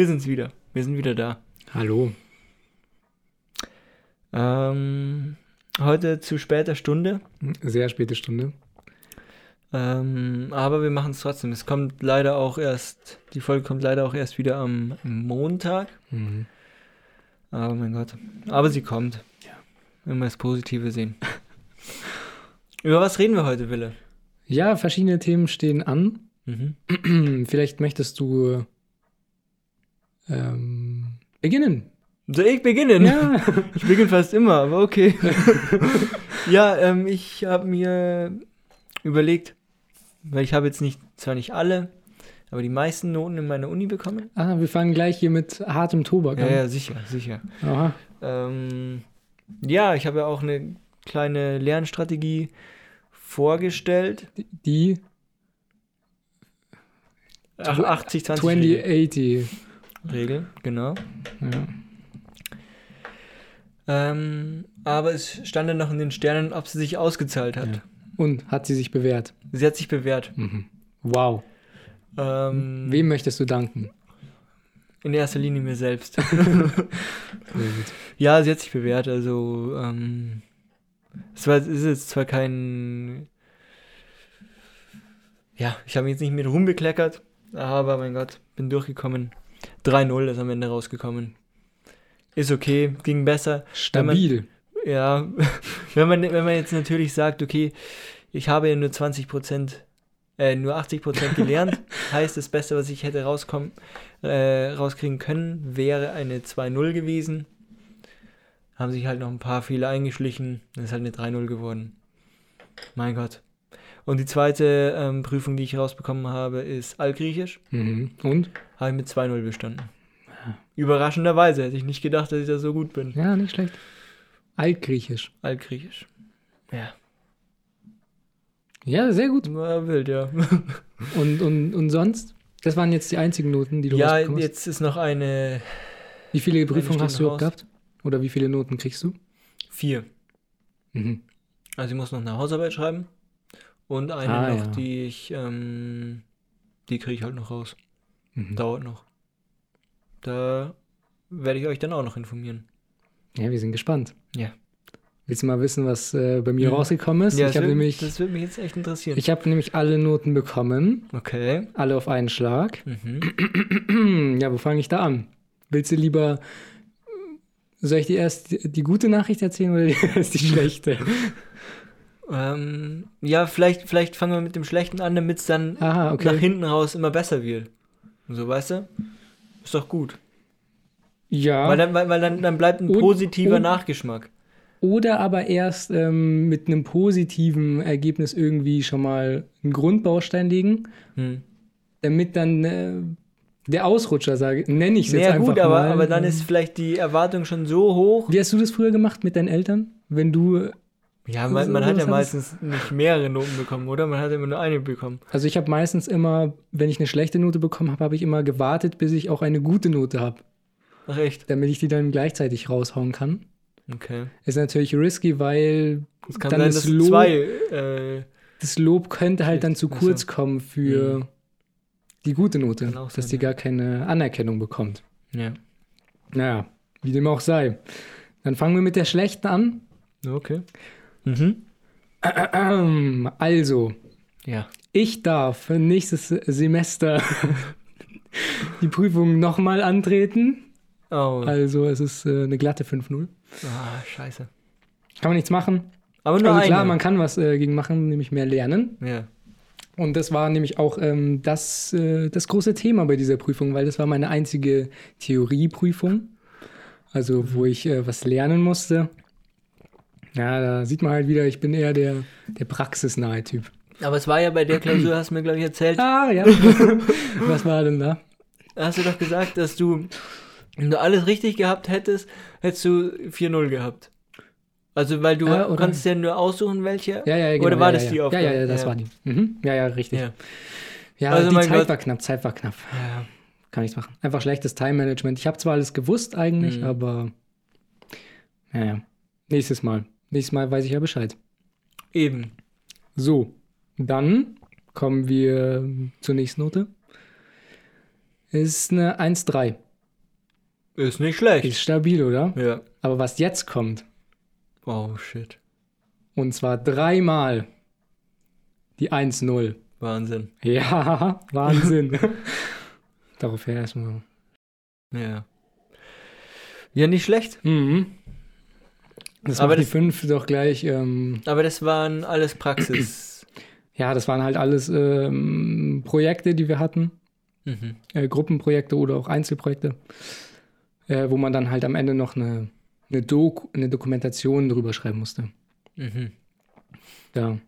Wir sind's wieder. Wir sind wieder da. Hallo. Ähm, heute zu später Stunde. Sehr späte Stunde. Ähm, aber wir machen es trotzdem. Es kommt leider auch erst, die Folge kommt leider auch erst wieder am Montag. Mhm. Aber mein Gott. Aber sie kommt. Ja. Immer das Positive sehen. Über was reden wir heute, Wille? Ja, verschiedene Themen stehen an. Mhm. Vielleicht möchtest du ähm, beginnen. Soll ich beginnen? Ja. Ich beginne fast immer, aber okay. ja, ähm, ich habe mir überlegt, weil ich habe jetzt nicht, zwar nicht alle, aber die meisten Noten in meiner Uni bekommen. ah, wir fangen gleich hier mit hartem Tobak Ja, an. ja, sicher, sicher. Aha. Ähm, ja, ich habe ja auch eine kleine Lernstrategie vorgestellt. Die- Die Ach, 80, 20 2080. Regel, genau. Ja. Ähm, aber es stand dann noch in den Sternen, ob sie sich ausgezahlt hat. Ja. Und hat sie sich bewährt? Sie hat sich bewährt. Mhm. Wow. Ähm, Wem möchtest du danken? In erster Linie mir selbst. Ja, sie hat sich bewährt. Also, ähm, es war, es ist jetzt zwar kein. Ja, ich habe mich jetzt nicht mit rumbekleckert, aber mein Gott, bin durchgekommen. 3-0 ist am Ende rausgekommen. Ist okay, ging besser. Stabil. Ja, wenn man, wenn man jetzt natürlich sagt, okay, ich habe ja nur 20 Prozent, äh, nur 80 Prozent gelernt, heißt das Beste, was ich hätte rauskommen, äh, rauskriegen können, wäre eine 2-0 gewesen. Haben sich halt noch ein paar Fehler eingeschlichen, dann ist halt eine 3-0 geworden. Mein Gott. Und die zweite ähm, Prüfung, die ich rausbekommen habe, ist Altgriechisch. Mhm. Und? Habe ich mit 2-0 bestanden. Überraschenderweise hätte ich nicht gedacht, dass ich da so gut bin. Ja, nicht schlecht. Altgriechisch. Altgriechisch. Ja. Ja, sehr gut. War wild, ja. Und, und, und sonst? Das waren jetzt die einzigen Noten, die du ja, rausbekommen hast. jetzt ist noch eine Wie viele Prüfungen hast du überhaupt gehabt? Oder wie viele Noten kriegst du? vier. Mhm. Also ich muss noch eine Hausarbeit schreiben. Und eine Ah, noch, ja. die ich, ähm, die kriege ich halt noch raus. Mhm. Dauert noch. Da werde ich euch dann auch noch informieren. Ja, wir sind gespannt. Ja. Willst du mal wissen, was äh, bei mir Mhm. rausgekommen ist? Ja, ich das, habe wird, nämlich, das wird mich jetzt echt interessieren. ich habe nämlich alle Noten bekommen, okay. alle auf einen Schlag. Mhm. ja, wo fange ich da an? Willst du lieber, soll ich dir erst die, die gute Nachricht erzählen oder erst die schlechte? Ähm, ja, vielleicht, vielleicht fangen wir mit dem Schlechten an, damit es dann Aha, nach okay. hinten raus immer besser wird. So, weißt du? Ist doch gut. Ja. Weil, dann, weil, weil dann, dann bleibt ein Und- positiver und- Nachgeschmack. Oder aber erst ähm, mit einem positiven Ergebnis irgendwie schon mal einen Grundbaustein legen, Hm. damit dann äh, der Ausrutscher, sage nenne ich es jetzt Naja, einfach gut, aber, mal. aber dann ist vielleicht die Erwartung schon so hoch. Wie hast du das früher gemacht mit deinen Eltern? Wenn du, Ja, man, man hat ja meistens nicht mehrere Noten bekommen, oder? Man hat immer nur eine bekommen. also ich habe meistens immer, wenn ich eine schlechte Note bekommen habe, habe ich immer gewartet, bis ich auch eine gute Note habe, Ach echt? damit ich die dann gleichzeitig raushauen kann. Okay. Ist natürlich risky, weil Es kann Dann sein, dass Lob- zwei. Äh, das Lob könnte halt dann zu kurz kommen für Mhm. die gute Note, auch dass sein, die gar keine Anerkennung bekommt. ja. Naja, wie dem auch sei. Dann fangen wir mit der schlechten an. Okay. Mhm. Also, Ja. ich darf nächstes Semester die Prüfung nochmal antreten. Oh. Also, es ist äh, eine glatte 5-0. Ah, scheiße. Kann man nichts machen. Aber nur Also eine. klar, man kann was äh, gegen machen, nämlich mehr lernen. ja. Und das war nämlich auch ähm, das, äh, das große Thema bei dieser Prüfung, weil das war meine einzige Theorieprüfung, also wo ich äh, was lernen musste. Ja, da sieht man halt wieder, ich bin eher der, der praxisnahe Typ. Aber es war ja bei der Klausur, hast du mir, glaube ich, erzählt, Ah, ja. was war denn da? hast du doch gesagt, dass du, wenn du alles richtig gehabt hättest, hättest du 4-0 gehabt. Also, weil du Ah, oder- kannst ja nur aussuchen, welche. Ja, ja, genau. Oder war ja, das ja, die ja. Aufgabe? Ja, ja, das Ja. war die. Mhm. Ja, ja, richtig. Ja. Ja, Also die Zeit Gott. war knapp, Zeit war knapp. ja. Kann nichts machen. Einfach schlechtes Time-Management. Ich habe zwar alles gewusst eigentlich, Mhm. aber naja. Nächstes Mal. Nächstes Mal weiß ich ja Bescheid. Eben. So, dann kommen wir zur nächsten Note. Ist eine 1,3. Ist nicht schlecht. Ist stabil, oder? ja. Aber was jetzt kommt, Oh, shit. und zwar dreimal die 1,0. Wahnsinn. Ja, Wahnsinn. Darauf erstmal. Ja. Ja, nicht schlecht. Mhm. Das Aber macht die 5 doch gleich. Ähm, Aber das waren alles Praxis. ja, das waren halt alles ähm, Projekte, die wir hatten. mhm. äh, Gruppenprojekte oder auch Einzelprojekte, äh, wo man dann halt am Ende noch eine, eine, Doku, eine Dokumentation drüber schreiben musste. Mhm. Ja,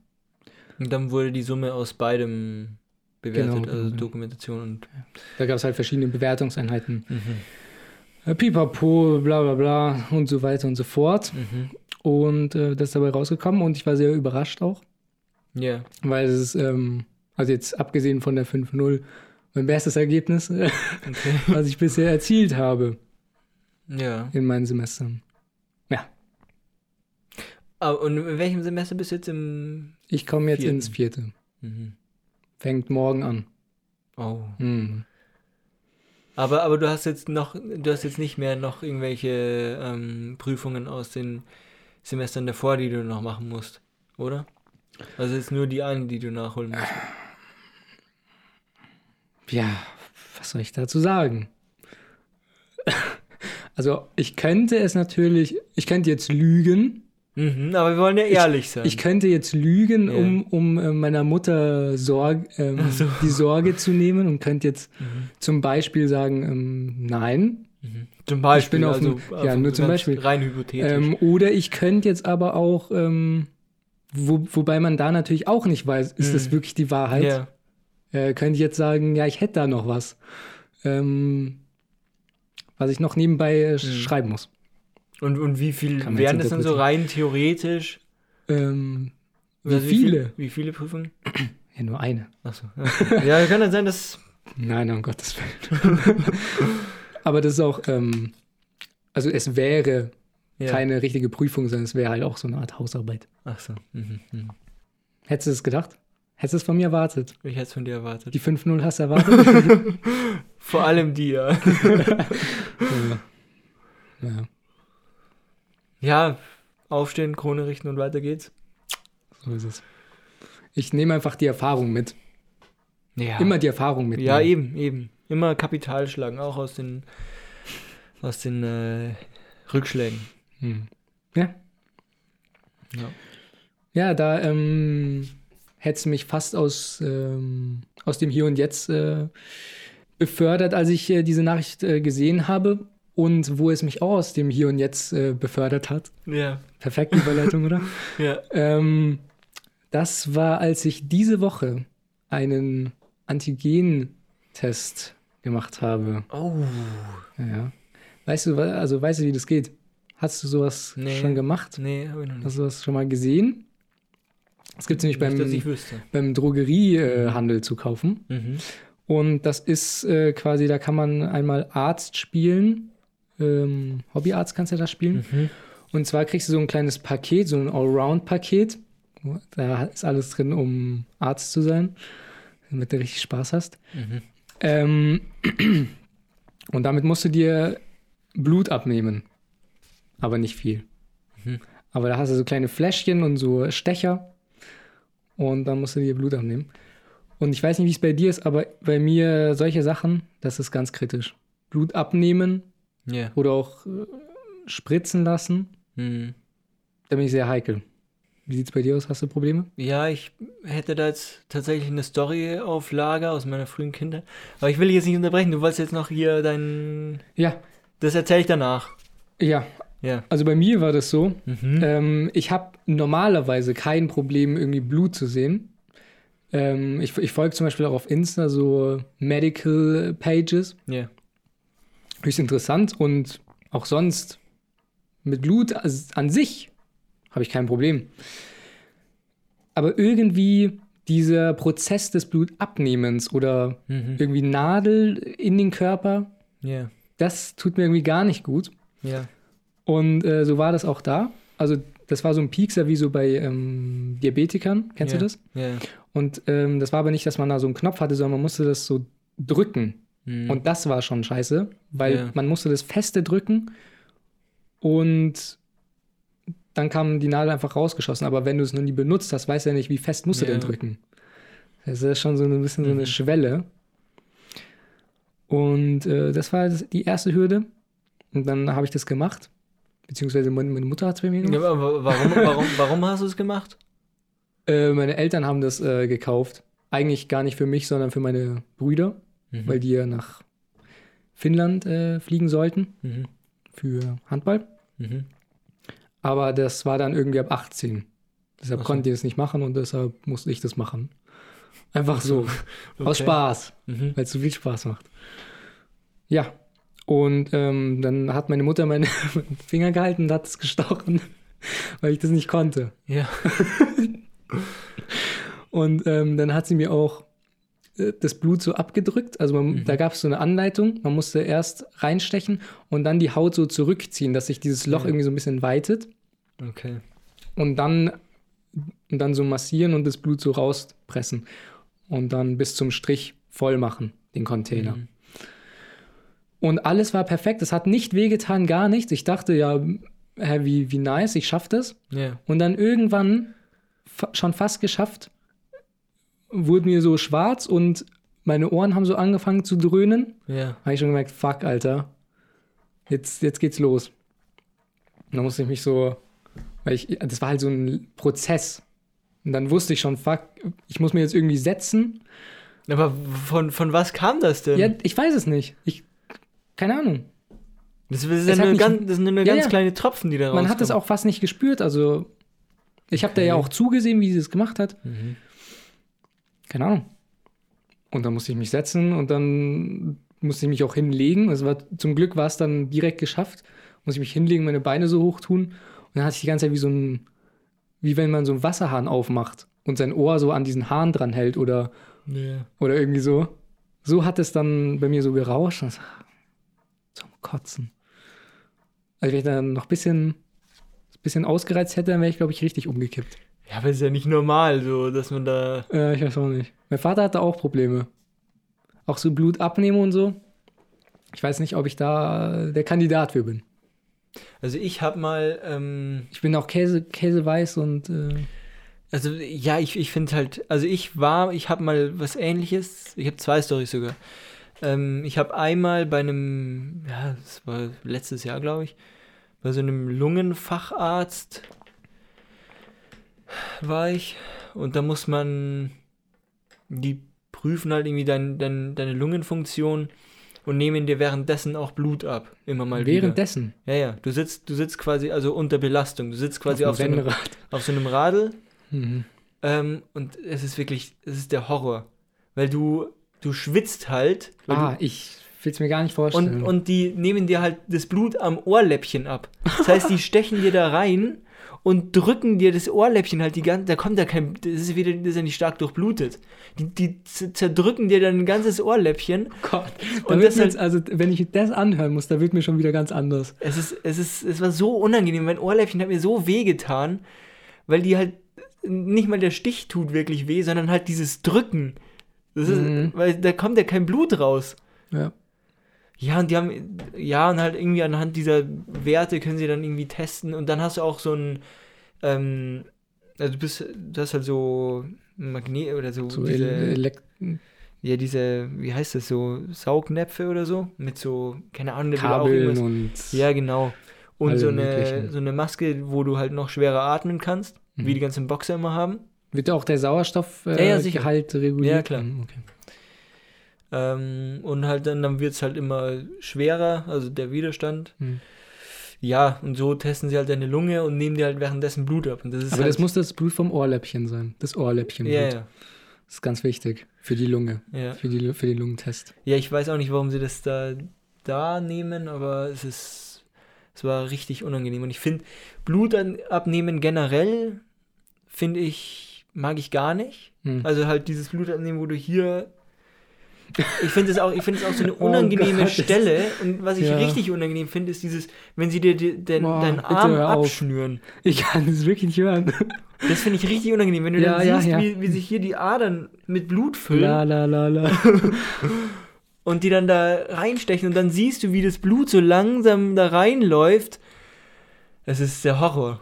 Und dann wurde die Summe aus beidem bewertet, Genau, also genau. Dokumentation und. da gab es halt verschiedene Bewertungseinheiten. Mhm. Äh, Pipapo, bla bla bla und so weiter und so fort. Mhm. Und äh, das ist dabei rausgekommen und ich war sehr überrascht auch, Ja. weil es ist, ähm, also jetzt abgesehen von der 5-0, mein bestes Ergebnis, Okay. was ich bisher erzielt habe Ja. in meinen Semestern. Ah, und in welchem Semester bist du jetzt im. Ich komme jetzt Vierten. ins vierte. Mhm. Fängt morgen an. Oh. Mhm. Aber, aber du hast jetzt noch, du hast jetzt nicht mehr noch irgendwelche ähm, Prüfungen aus den Semestern davor, die du noch machen musst, oder? Also jetzt nur die eine, die du nachholen musst. Ja, was soll ich dazu sagen? Also, ich könnte es natürlich, ich könnte jetzt lügen. Mhm, aber wir wollen ja ehrlich sein. Ich könnte jetzt lügen, Ja. um, um äh, meiner Mutter Sorg, ähm, so. die Sorge zu nehmen und könnte jetzt Mhm. zum Beispiel sagen, ähm, nein. Mhm. Zum Beispiel, bin auf also, dem- ja, nur zum Beispiel. Rein hypothetisch. Ähm, oder ich könnte jetzt aber auch, ähm, wo, wobei man da natürlich auch nicht weiß, ist das Mhm. wirklich die Wahrheit? ja. äh, könnte ich jetzt sagen, ja, ich hätte da noch was, ähm, was ich noch nebenbei äh, schreiben muss. Und, und wie viel wären das dann so rein theoretisch? Ähm, wie Also viele? viel- Wie viele Prüfungen? Ja, nur eine. Achso. Ja, ja kann dann sein, dass. Nein, um Gottes Willen. Aber das ist auch, ähm, also es wäre Ja. keine richtige Prüfung, sondern es wäre halt auch so eine Art Hausarbeit. Achso. Mhm. mhm. Hättest du es gedacht? Hättest du es von mir erwartet? Ich hätte es von dir erwartet. Die 5-0 hast du erwartet? Vor allem dir. ja. ja, Ja, aufstehen, Krone richten und weiter geht's. so ist es. Ich nehme einfach die Erfahrung mit. Ja. Immer die Erfahrung mit. Ja, eben, eben. Immer Kapital schlagen, auch aus den, aus den äh, Rückschlägen. Hm. Ja. Ja. Ja, da ähm, hätte mich fast aus, ähm, aus dem Hier und Jetzt äh, befördert, als ich äh, diese Nachricht äh, gesehen habe. Und wo es mich auch aus dem Hier und Jetzt äh, befördert hat. Ja, Perfekte Überleitung, oder? ja. Ähm, das war, als ich diese Woche einen Antigen-Test gemacht habe. Oh. Ja. Weißt du, also weißt du, wie das geht? Hast du sowas Nee. schon gemacht? Nee, hab ich noch nicht. Hast du das schon mal gesehen? Das gibt es nämlich nicht, beim, beim Drogeriehandel zu kaufen. Mhm. Und das ist äh, quasi, da kann man einmal Arzt spielen. Ähm, Hobbyarzt kannst du da spielen. Mhm. Und zwar kriegst du so ein kleines Paket, so ein Allround-Paket. Da ist alles drin, um Arzt zu sein, damit du richtig Spaß hast. Mhm. Ähm, und damit musst du dir Blut abnehmen. Aber nicht viel. Mhm. Aber da hast du so kleine Fläschchen und so Stecher. Und dann musst du dir Blut abnehmen. Und ich weiß nicht, wie es bei dir ist, aber bei mir solche Sachen, das ist ganz kritisch. Blut abnehmen Ja. oder auch äh, spritzen lassen, Mhm. da bin ich sehr heikel. Wie sieht es bei dir aus? Hast du Probleme? Ja, ich hätte da jetzt tatsächlich eine Story auf Lager aus meiner frühen Kindheit. Aber ich will dich jetzt nicht unterbrechen. Du wolltest jetzt noch hier dein. Ja, Das erzähle ich danach. ja. Ja. Also bei mir war das so, Mhm. Ähm, ich habe normalerweise kein Problem, irgendwie Blut zu sehen. Ähm, ich ich folge zum Beispiel auch auf Insta so Medical Pages. Ja. Höchst interessant und auch sonst mit Blut an sich habe ich kein Problem. Aber irgendwie dieser Prozess des Blutabnehmens oder Mhm. irgendwie Nadel in den Körper, Ja. das tut mir irgendwie gar nicht gut. Ja. Und äh, so war das auch da. Also das war so ein Piekser wie so bei ähm, Diabetikern. Kennst ja. du das? Und ähm, das war aber nicht, dass man da so einen Knopf hatte, sondern man musste das so drücken. Mhm. Und das war schon scheiße, weil Ja. man musste das feste drücken und dann kam die Nadel einfach rausgeschossen. Aber wenn du es noch nie benutzt hast, weißt du ja nicht, wie fest musst du Ja. denn drücken. Das ist schon so ein bisschen so eine Mhm. Schwelle. Und äh, das war die erste Hürde. Und dann habe ich das gemacht. Beziehungsweise meine, meine Mutter hat es bei mir gemacht. Ja, aber warum, warum, warum hast du es gemacht? Äh, meine Eltern haben das äh, gekauft. Eigentlich gar nicht für mich, sondern für meine Brüder, Mhm. weil die ja nach Finnland äh, fliegen sollten Mhm. für Handball. Mhm. Aber das war dann irgendwie ab 18. Deshalb so. konnte ich das nicht machen und deshalb musste ich das machen. Einfach so. Aus Okay. Spaß, Mhm. weil es so viel Spaß macht. Ja. Und ähm, dann hat meine Mutter meine Finger gehalten und hat es gestochen, weil ich das nicht konnte. Ja. Und ähm, dann hat sie mir auch das Blut so abgedrückt. Also man, Mhm. da gab es so eine Anleitung. Man musste erst reinstechen und dann die Haut so zurückziehen, dass sich dieses Loch Ja. irgendwie so ein bisschen weitet. Okay. Und dann, und dann so massieren und das Blut so rauspressen. Und dann bis zum Strich voll machen, den Container. Mhm. Und alles war perfekt. Es hat nicht wehgetan, gar nichts. Ich dachte, ja, hä, wie, wie nice, ich schaff das. Ja. Und dann irgendwann, fa schon fast geschafft, wurde mir so schwarz und meine Ohren haben so angefangen zu dröhnen. Ja. Habe ich schon gemerkt, fuck, Alter. Jetzt, jetzt geht's los. Und dann musste ich mich so, weil ich, das war halt so ein Prozess. Und dann wusste ich schon, fuck, ich muss mir jetzt irgendwie setzen. Aber von, von was kam das denn? Ja, ich weiß es nicht. Ich, keine Ahnung. das, das, hat nur nicht- ganz, das sind nur Ja, ganz ja. kleine Tropfen, die da Man hat es rauskommen. auch fast nicht gespürt. Also, ich habe da ja Okay. auch zugesehen, wie sie es gemacht hat. Mhm. Keine Ahnung. Und dann musste ich mich setzen und dann musste ich mich auch hinlegen. Es war, zum Glück war es dann direkt geschafft. Musste ich mich hinlegen, meine Beine so hoch tun. Und dann hatte ich die ganze Zeit wie so ein, wie wenn man so einen Wasserhahn aufmacht und sein Ohr so an diesen Hahn dran hält oder, Ja. oder irgendwie so. So hat es dann bei mir so gerauscht. Und das- Zum Kotzen. Also wenn ich dann noch ein bisschen, bisschen ausgereizt hätte, dann wäre ich, glaube ich, richtig umgekippt. Ja, aber ist ja nicht normal, so, dass man da. Äh, ich weiß auch nicht. Mein Vater hatte auch Probleme. Auch so Blut abnehmen und so. Ich weiß nicht, ob ich da der Kandidat für bin. Also ich habe mal, ähm, Ich bin auch Käse, Käseweiß und äh, also ja, ich, ich finde halt, also ich war, ich habe mal was ähnliches, ich habe zwei Storys sogar. Ähm, ich habe einmal bei einem, ja, das war letztes Jahr, glaube ich, bei so einem Lungenfacharzt war ich und da muss man, die prüfen halt irgendwie dein, dein, deine Lungenfunktion und nehmen dir währenddessen auch Blut ab, immer mal wieder. währenddessen. Ja, ja, du sitzt, du sitzt quasi also unter Belastung. Du sitzt quasi auf, dem so, einem, auf so einem Radl Mhm. ähm, und es ist wirklich, es ist der Horror. Weil du, du schwitzt halt Ah, ich will es mir gar nicht du, und, vorstellen. und die nehmen dir halt das Blut am Ohrläppchen ab. Das heißt, die stechen dir da rein und drücken dir das Ohrläppchen halt die ganze, da kommt ja kein, das ist wieder, das ist ja nicht stark durchblutet. Die, die zerdrücken dir dann ein ganzes Ohrläppchen. Gott. Und Da wird das halt- also, wenn ich das anhören muss, da wird mir schon wieder ganz anders. Es ist, es ist, es war so unangenehm. Mein Ohrläppchen hat mir so weh getan, weil die halt nicht mal der Stich tut wirklich weh, sondern halt dieses Drücken. Das ist, Mhm. weil da kommt ja kein Blut raus. Ja. Ja, und die haben, ja, und halt irgendwie anhand dieser Werte können sie dann irgendwie testen und dann hast du auch so ein, ähm, also du bist, du hast halt so Magnet oder so, So diese, Elek ja, diese, wie heißt das, so Saugnäpfe oder so, mit so, keine Ahnung, Kabeln und ja, genau. Und so eine, möglichen. so eine Maske, wo du halt noch schwerer atmen kannst, Mhm. wie die ganzen Boxer immer haben. wird auch der Sauerstoffgehalt Ja, ja, äh, sicher. Gehalt reguliert? Ja, klar. Mhm, Okay. Ähm, und halt dann, dann wird es halt immer schwerer, also der Widerstand. Mhm. Ja, und so testen sie halt deine Lunge und nehmen dir halt währenddessen Blut ab. Und das ist Aber halt, das muss das Blut vom Ohrläppchen sein. Das Ohrläppchen. Ja, ja, Das ist ganz wichtig für die Lunge, ja. für, die, für den Lungentest. Ja, ich weiß auch nicht, warum sie das da, da nehmen, aber es ist, es war richtig unangenehm. Und ich finde, Blut abnehmen generell, finde ich, mag ich gar nicht. Hm. Also halt dieses Blut abnehmen, wo du hier. Ich finde es auch, ich finde es auch so eine Oh unangenehme Gott. Stelle. Und was ich Ja. richtig unangenehm finde, ist dieses, wenn sie dir die, den, Boah, deinen Arm abschnüren. Ich kann das wirklich nicht hören. Das finde ich richtig unangenehm. Wenn du Ja, dann ja, siehst. Wie, wie sich hier die Adern mit Blut füllen. La la la la. und die dann da reinstechen und dann siehst du, wie das Blut so langsam da reinläuft. Es ist der Horror.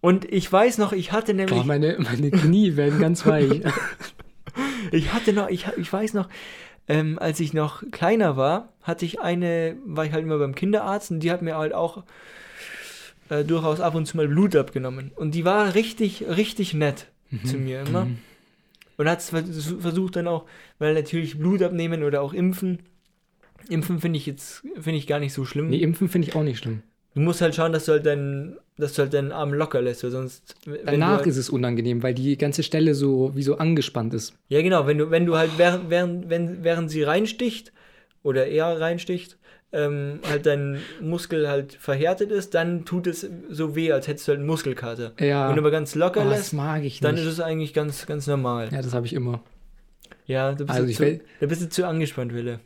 Und ich weiß noch, ich hatte nämlich. Boah, meine, meine Knie werden ganz weich. ich hatte noch, ich, ich weiß noch, ähm, als ich noch kleiner war, hatte ich eine, war ich halt immer beim Kinderarzt und die hat mir halt auch äh, durchaus ab und zu mal Blut abgenommen. Und die war richtig, richtig nett Mhm. zu mir immer. Und hat versucht dann auch, weil natürlich Blut abnehmen oder auch impfen. Impfen finde ich jetzt finde ich gar nicht so schlimm. Nee, impfen finde ich auch nicht schlimm. Du musst halt schauen, dass du halt deinen, dass du halt deinen Arm locker lässt, weil sonst. Danach halt, ist es unangenehm, weil die ganze Stelle so wie so angespannt ist. Ja, genau, wenn du, wenn du halt während, während, wenn, während sie reinsticht oder er reinsticht, ähm, halt dein Muskel halt verhärtet ist, dann tut es so weh, als hättest du halt einen Muskelkater. Ja. Wenn du aber ganz locker Oh, das lässt, mag ich dann ist es eigentlich ganz, ganz normal. ja, das habe ich immer. Ja, du bist, Also du ich zu, da bist du zu angespannt, Wille.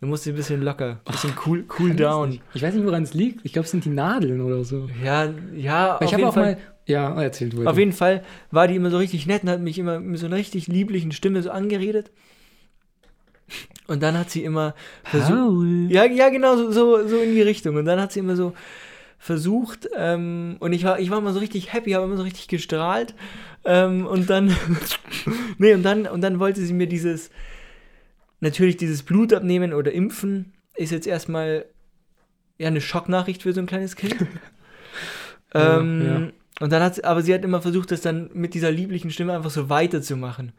Du musst ein bisschen locker, ein bisschen cool, cool down. Ich weiß nicht, woran es liegt. Ich glaube, es sind die Nadeln oder so. Ja, ja, ich auf habe jeden auch Fall. mal. Ja, erzähl du. Auf jeden Fall war die immer so richtig nett und hat mich immer mit so einer richtig lieblichen Stimme so angeredet. Und dann hat sie immer versucht. Ja, ja, genau, so, so, so in die Richtung. Und dann hat sie immer so versucht, ähm, und ich war, ich war immer so richtig happy, habe immer so richtig gestrahlt. Ähm, und dann, nee, und dann, und dann wollte sie mir dieses, natürlich dieses Blut abnehmen oder impfen, ist jetzt erstmal ja eine Schocknachricht für so ein kleines Kind. Ja, ähm, ja. Und dann hat sie, aber sie hat immer versucht, das dann mit dieser lieblichen Stimme einfach so weiterzumachen.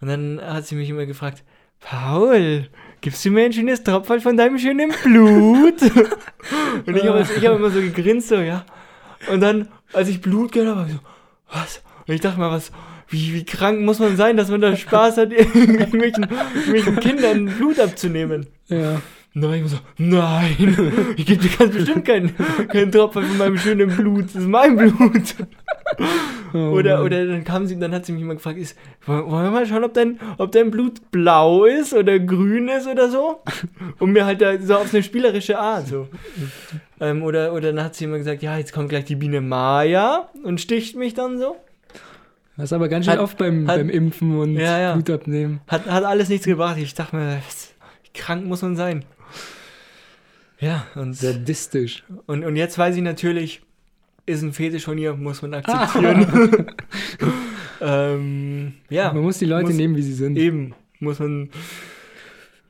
Und dann hat sie mich immer gefragt, Paul, gibst du mir ein schönes Tropfen von deinem schönen Blut? und ich habe hab immer so gegrinst, so, ja. Und dann, als ich Blut gehört habe, so, was? Und ich dachte mal, was, wie, wie krank muss man sein, dass man da Spaß hat, irgendwelchen, irgendwelchen Kindern Blut abzunehmen? Ja. Und dann war ich so, nein, ich gebe dir ganz bestimmt keinen, keinen Tropfen von meinem schönen Blut, das ist mein Blut. Oh Oder, oder dann kam sie, dann hat sie mich immer gefragt, ist, wollen wollen wir mal schauen, ob dein, ob dein Blut blau ist oder grün ist oder so? Und mir halt da so auf eine spielerische Art so. Ähm, oder, oder dann hat sie immer gesagt, ja, jetzt kommt gleich die Biene Maya und sticht mich dann so. Das ist aber ganz schön Hat- oft beim, hat- beim Impfen und Ja, ja. Blut abnehmen. Hat, hat alles nichts gebracht. Ich dachte mir, was, krank muss man sein? Ja, und, Sadistisch. und, und jetzt weiß ich natürlich, ist ein Fetisch von ihr, muss man akzeptieren. ähm, ja. Man muss die Leute muss- nehmen, wie sie sind. Eben, muss man.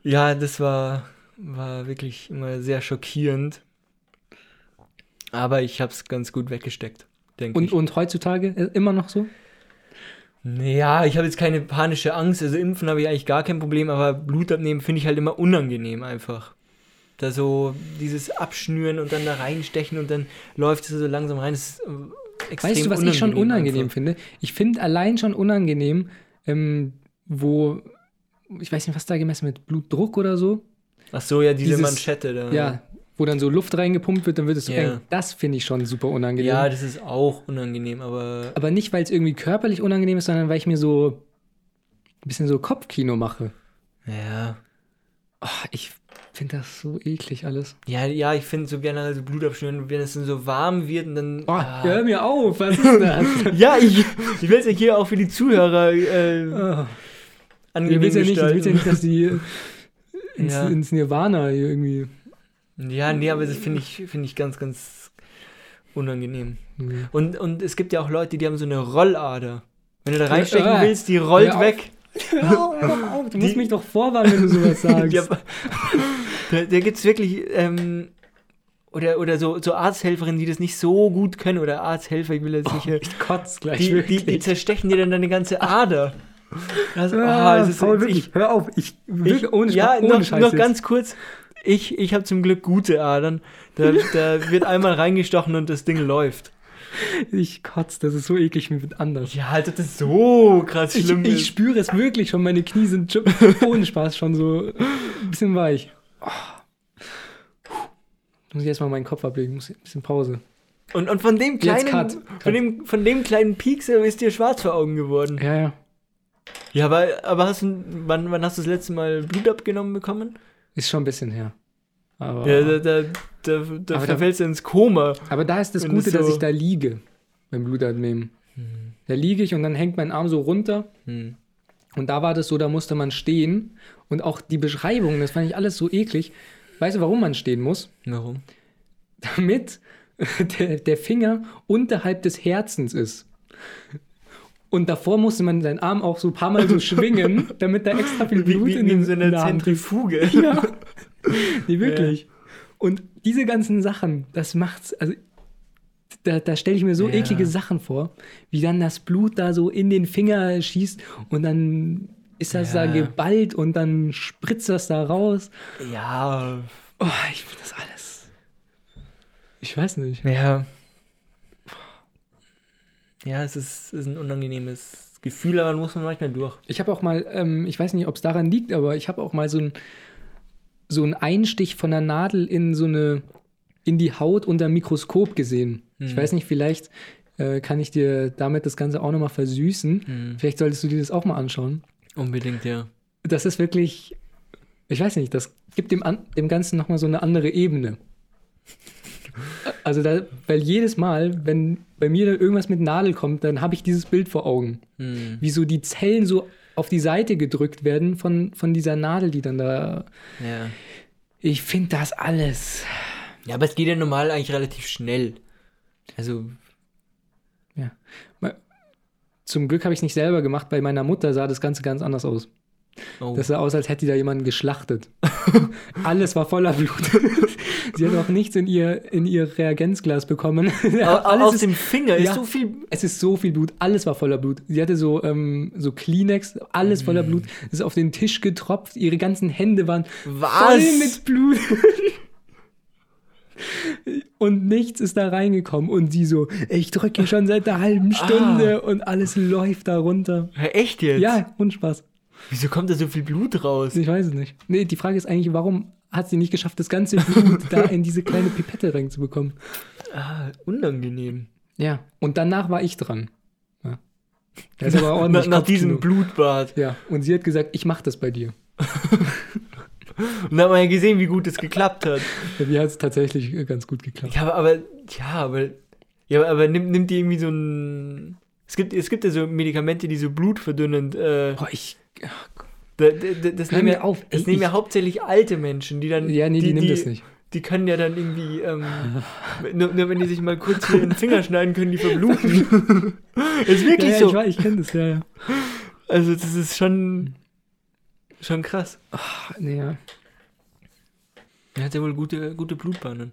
Ja, das war, war wirklich immer sehr schockierend. Aber ich habe es ganz gut weggesteckt, denke ich. und heutzutage äh, immer noch so? Ja, ich habe jetzt keine panische Angst. Also impfen habe ich eigentlich gar kein Problem, aber Blut abnehmen finde ich halt immer unangenehm einfach. Da so dieses Abschnüren und dann da reinstechen und dann läuft es so langsam rein. Das ist äh, extrem Weißt du, was ich schon unangenehm einfach. finde? Ich finde allein schon unangenehm, ähm, wo, ich weiß nicht, was da gemessen wird, Blutdruck oder so. Ach so, ja, diese Dieses- Manschette da. Ja, wo dann so Luft reingepumpt wird, dann wird es so Ja. eng. Das finde ich schon super unangenehm. Ja, das ist auch unangenehm, aber Aber nicht, weil es irgendwie körperlich unangenehm ist, sondern weil ich mir so ein bisschen so Kopfkino mache. ja. Oh, ich finde das so eklig alles. Ja, ja, ich finde so generell so Blutabschnüren, wenn es dann so warm wird und dann. Oh, ah. hör mir auf, was ist das? Ja, ich, ich will es ja hier auch für die Zuhörer äh, oh. angenehm Du willst ja, nicht, gestalten. willst ja nicht, dass die ins, Ja. ins Nirvana hier irgendwie. Ja, nee, aber das finde ich, finde ich ganz, ganz unangenehm. Nee. Und, und es gibt ja auch Leute, die haben so eine Rollader. Wenn du da reinstechen Ja. willst, die rollt auf. weg. Hör auf, hör auf, du musst Die- mich doch vorwarnen, wenn du sowas sagst. Ja, da da gibt es wirklich, ähm, oder, oder so, so Arzthelferinnen, die das nicht so gut können, oder Arzthelfer, ich will jetzt nicht. äh, ich kotz gleich die, die, wirklich. die zerstechen dir dann deine ganze Ader. Das, Ah, oh, es ist, Paul, ich, wirklich, hör auf. Ich, wirklich, ich, ohne, ja, ohne noch, Scheiß noch jetzt. ganz kurz. Ich, ich habe zum Glück gute Adern. Da, da wird einmal reingestochen und das Ding läuft. Ich kotz, das ist so eklig, mir wird anders. Ja, halt, das ist so krass Ich, schlimm. ich ist. spüre es wirklich schon, meine Knie sind schon, ohne Spaß schon so ein bisschen weich. Oh. Muss ich erstmal meinen Kopf ablegen, muss ein bisschen Pause. Und, und von dem kleinen, cut, Von, cut. dem, von dem kleinen Piekser ist dir schwarz vor Augen geworden. Ja, ja. Ja, aber, aber hast du, wann, wann hast du das letzte Mal Blut abgenommen bekommen? Ist schon ein bisschen her. Aber, Ja, da, da, da, da, Aber da da- fällst du ins Koma. aber da ist das Gute, es dass so- ich da liege beim Blutabnehmen. Da liege ich und dann hängt mein Arm so runter Hm. Und da war das so, da musste man stehen. Und auch die Beschreibung, das fand ich alles so eklig. Weißt du, warum man stehen muss? Warum? Damit der, der Finger unterhalb des Herzens ist. Und davor musste man seinen Arm auch so ein paar Mal so schwingen, damit da extra viel Blut wie, in, wie in den, so in einer Hand ist. Zentrifuge. Ja. Nee, wirklich. Und diese ganzen Sachen, das macht's, also da, da stelle ich mir so Ja. eklige Sachen vor, wie dann das Blut da so in den Finger schießt und dann ist das Ja. da geballt und dann spritzt das da raus. Ja. Oh, ich finde das alles. Ich weiß nicht. Ja. Ja, es ist, ist ein unangenehmes Gefühl, aber muss man manchmal durch. Ich habe auch mal, ähm, ich weiß nicht, ob es daran liegt, aber ich habe auch mal so ein so einen Einstich von der Nadel in so eine in die Haut unter Mikroskop gesehen. Ich Hm. weiß nicht, vielleicht äh, kann ich dir damit das Ganze auch nochmal versüßen. Hm. Vielleicht solltest du dir das auch mal anschauen. Unbedingt, ja. Das ist wirklich, ich weiß nicht, das gibt dem, dem Ganzen nochmal so eine andere Ebene. Also da, weil jedes Mal, wenn bei mir da irgendwas mit Nadel kommt, dann habe ich dieses Bild vor Augen. Hm. Wie so die Zellen so auf die Seite gedrückt werden von, von dieser Nadel, die dann da. Ja. Ich finde das alles. Ja, aber es geht ja normal eigentlich relativ schnell. Also, Ja. Zum Glück habe ich es nicht selber gemacht. Bei meiner Mutter sah das Ganze ganz anders aus. Oh. Das sah aus, als hätte die da jemanden geschlachtet. Alles war voller Blut. Sie hat auch nichts in ihr, in ihr Reagenzglas bekommen. Alles aus ist, dem Finger Ja. ist so viel. es ist so viel Blut. Alles war voller Blut. Sie hatte so, ähm, so Kleenex, alles voller Blut. Es ist auf den Tisch getropft. Ihre ganzen Hände waren Was? voll mit Blut. Und nichts ist da reingekommen. Und sie so, ich drücke schon seit einer halben Stunde und alles läuft da runter. Echt jetzt? Ja, und Spaß. Wieso kommt da so viel Blut raus? Ich weiß es nicht. Nee, die Frage ist eigentlich, warum hat sie nicht geschafft, das ganze Blut da in diese kleine Pipette reinzubekommen? Ah, unangenehm. Ja. Und danach war ich dran. Ja. Das ist aber Nach, ordentlich nach diesem. Blutbad. Ja. Und sie hat gesagt, ich mach das bei dir. Und dann hat man ja gesehen, wie gut es geklappt hat. Bei mir hat es tatsächlich äh, ganz gut geklappt. Ja, aber, aber ja, aber, ja, aber nimmt, nimmt die irgendwie so ein. Es gibt, es gibt ja so Medikamente, die so blutverdünnend. Äh, Boah, ich. da, da, das Hör nehmen ja, auf, das ey, nehmen ja ich- hauptsächlich alte Menschen, die dann. Ja, nee, die, nimmt das nicht. Die können ja dann irgendwie, ähm, nur, nur wenn die sich mal kurz hier in den Finger schneiden, können die verbluten. ist wirklich ja, ja, so. ich, weiß, ich kenne das, ja, ja. Also das ist schon, schon krass. Ach, nee, ja. Er hat ja wohl gute, gute Blutbahnen.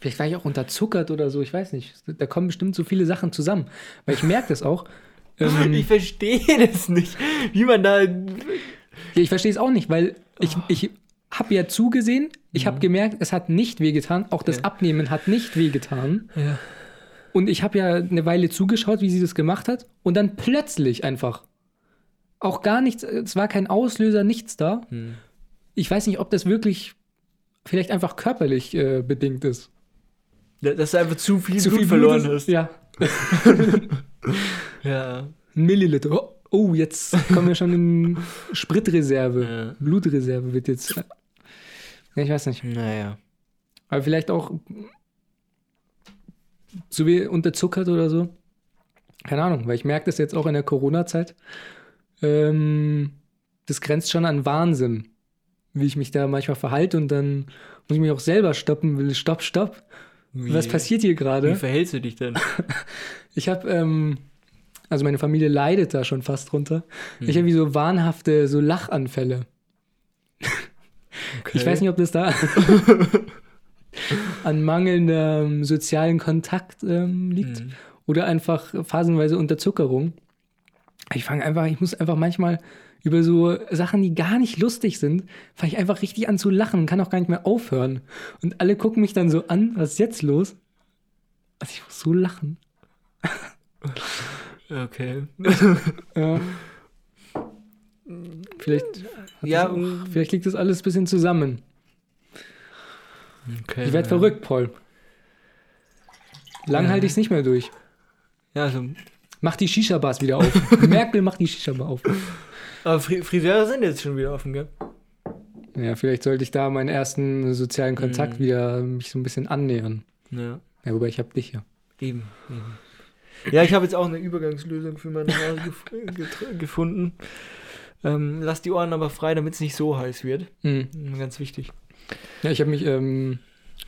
Vielleicht war ich auch unterzuckert oder so, ich weiß nicht. Da kommen bestimmt so viele Sachen zusammen. Weil ich merke das auch. Ähm, Ich verstehe das nicht, wie man da. Ja, ich verstehe es auch nicht, weil ich, ich habe ja zugesehen, ich habe gemerkt, es hat nicht wehgetan, auch das Ja. Abnehmen hat nicht wehgetan. Ja. Und ich habe ja eine Weile zugeschaut, wie sie das gemacht hat. Und dann plötzlich einfach. Auch gar nichts, es war kein Auslöser, nichts da. Hm. Ich weiß nicht, ob das wirklich vielleicht einfach körperlich äh, bedingt ist. Dass du einfach zu viel Zu Blut viel verloren Blut ist- hast. Ja, Ja. ein Milliliter. Oh, oh, jetzt kommen wir schon in Spritreserve. Ja. Blutreserve wird jetzt. Ja, ich weiß nicht. Naja. Aber vielleicht auch so wie unterzuckert oder so. Keine Ahnung, weil ich merke das jetzt auch in der Corona-Zeit. Ähm, das grenzt schon an Wahnsinn, wie ich mich da manchmal verhalte und dann muss ich mich auch selber stoppen, will stopp, stopp. Wie, Was passiert hier Wie gerade? verhältst du dich denn? Ich habe, ähm, also meine Familie leidet da schon fast drunter. Hm. Ich habe wie so wahnhafte, so Lachanfälle. Okay. Ich weiß nicht, ob das da an mangelndem sozialen Kontakt ähm, liegt Hm. oder einfach phasenweise Unterzuckerung. Ich fange einfach, ich muss einfach manchmal über so Sachen, die gar nicht lustig sind, fange ich einfach richtig an zu lachen und kann auch gar nicht mehr aufhören. Und alle gucken mich dann so an, was ist jetzt los? Also ich muss so lachen. Okay. Ja. Vielleicht, Ja, auch, vielleicht liegt das alles ein bisschen zusammen. okay. Ich werde verrückt, Paul. Lang Ja. halte ich es nicht mehr durch. Ja, also, Mach die Shisha-Bars wieder auf. Merkel macht die Shisha-Bar auf. aber Fri Friseure sind jetzt schon wieder offen, gell? Ja, vielleicht sollte ich da meinen ersten sozialen. Kontakt wieder mich so ein bisschen annähern. Ja, Ja, wobei ich habe dich ja. eben. eben. Ja, ich habe jetzt auch eine Übergangslösung für meine Haare gef gefunden. Ähm, lass die Ohren aber frei, damit es nicht so heiß wird. Mhm. Ganz wichtig. Ja, ich habe mich ähm,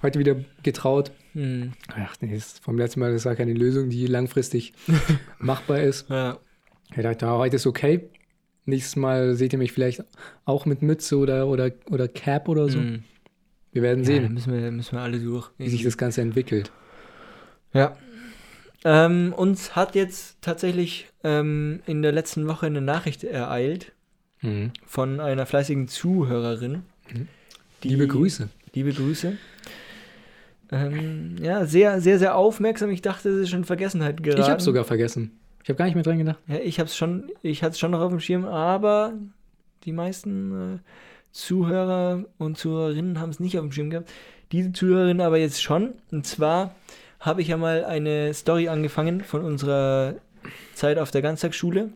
heute wieder getraut. Hm. Ach nee, ist vom letzten Mal, das war keine Lösung, die langfristig machbar ist. Ja. Ich dachte, ja, heute ist okay. Nächstes Mal seht ihr mich vielleicht auch mit Mütze oder, oder, oder Cap oder so. Hm. Wir werden Ja, sehen, müssen wir, müssen wir alle durch. wie sich das Ganze entwickelt. Ja. Ähm, uns hat jetzt tatsächlich ähm, in der letzten Woche eine Nachricht ereilt Mhm. von einer fleißigen Zuhörerin. Mhm. die- Liebe Grüße. Liebe Grüße. Ähm, ja, sehr, sehr, sehr aufmerksam. Ich dachte, es ist schon in Vergessenheit geraten. Ich habe sogar vergessen. Ich habe gar nicht mehr dran gedacht. Ja, ich hab's schon, ich hatte es schon noch auf dem Schirm, aber die meisten äh, Zuhörer und Zuhörerinnen haben es nicht auf dem Schirm gehabt. Diese Zuhörerin aber jetzt schon. Und zwar habe ich ja mal eine Story angefangen von unserer Zeit auf der Ganztagsschule,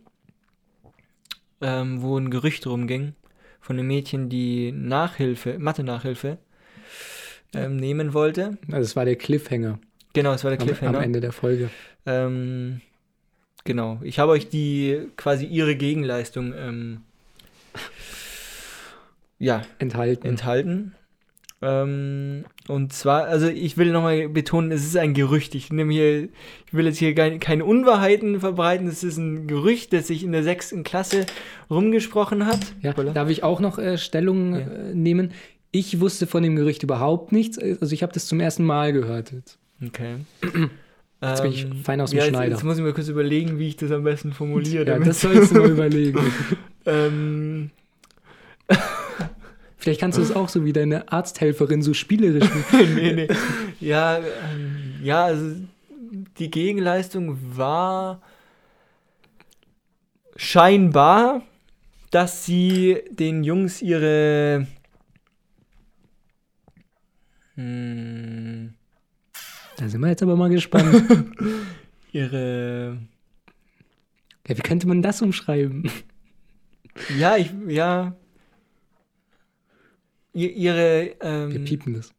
ähm, wo ein Gerücht rumging von einem Mädchen, die Nachhilfe, Mathe-Nachhilfe ähm, nehmen wollte. Also es war der Cliffhanger, Genau, es war der am, Cliffhanger. am Ende der Folge. Ähm, genau. Ich habe euch die quasi ihre Gegenleistung ähm, ja, Enthalten. enthalten. Ähm, und zwar, also ich will nochmal betonen, es ist ein Gerücht. Ich nehme hier, ich will jetzt hier keine, Unwahrheiten verbreiten. Es ist ein Gerücht, das sich in der sechsten Klasse rumgesprochen hat. ja, darf ich auch noch äh, Stellung Ja. äh, nehmen? Ich wusste von dem Gerücht überhaupt nichts. Also ich habe das zum ersten Mal gehört. Jetzt. Okay. Jetzt bin ich Ähm, fein aus dem ja, Schneider. Jetzt, jetzt muss ich mir kurz überlegen, wie ich das am besten formuliere. Ja, das sollst du mal überlegen. ähm, Vielleicht kannst du es auch so wie deine Arzthelferin so spielerisch machen. nee, nee. Ja, ähm, ja, also die Gegenleistung war scheinbar, dass sie den Jungs ihre hm, Da sind wir jetzt aber mal gespannt. ihre Ja, wie könnte man das umschreiben? ja, ich ja ihr- ihre Wir ähm, piepen das.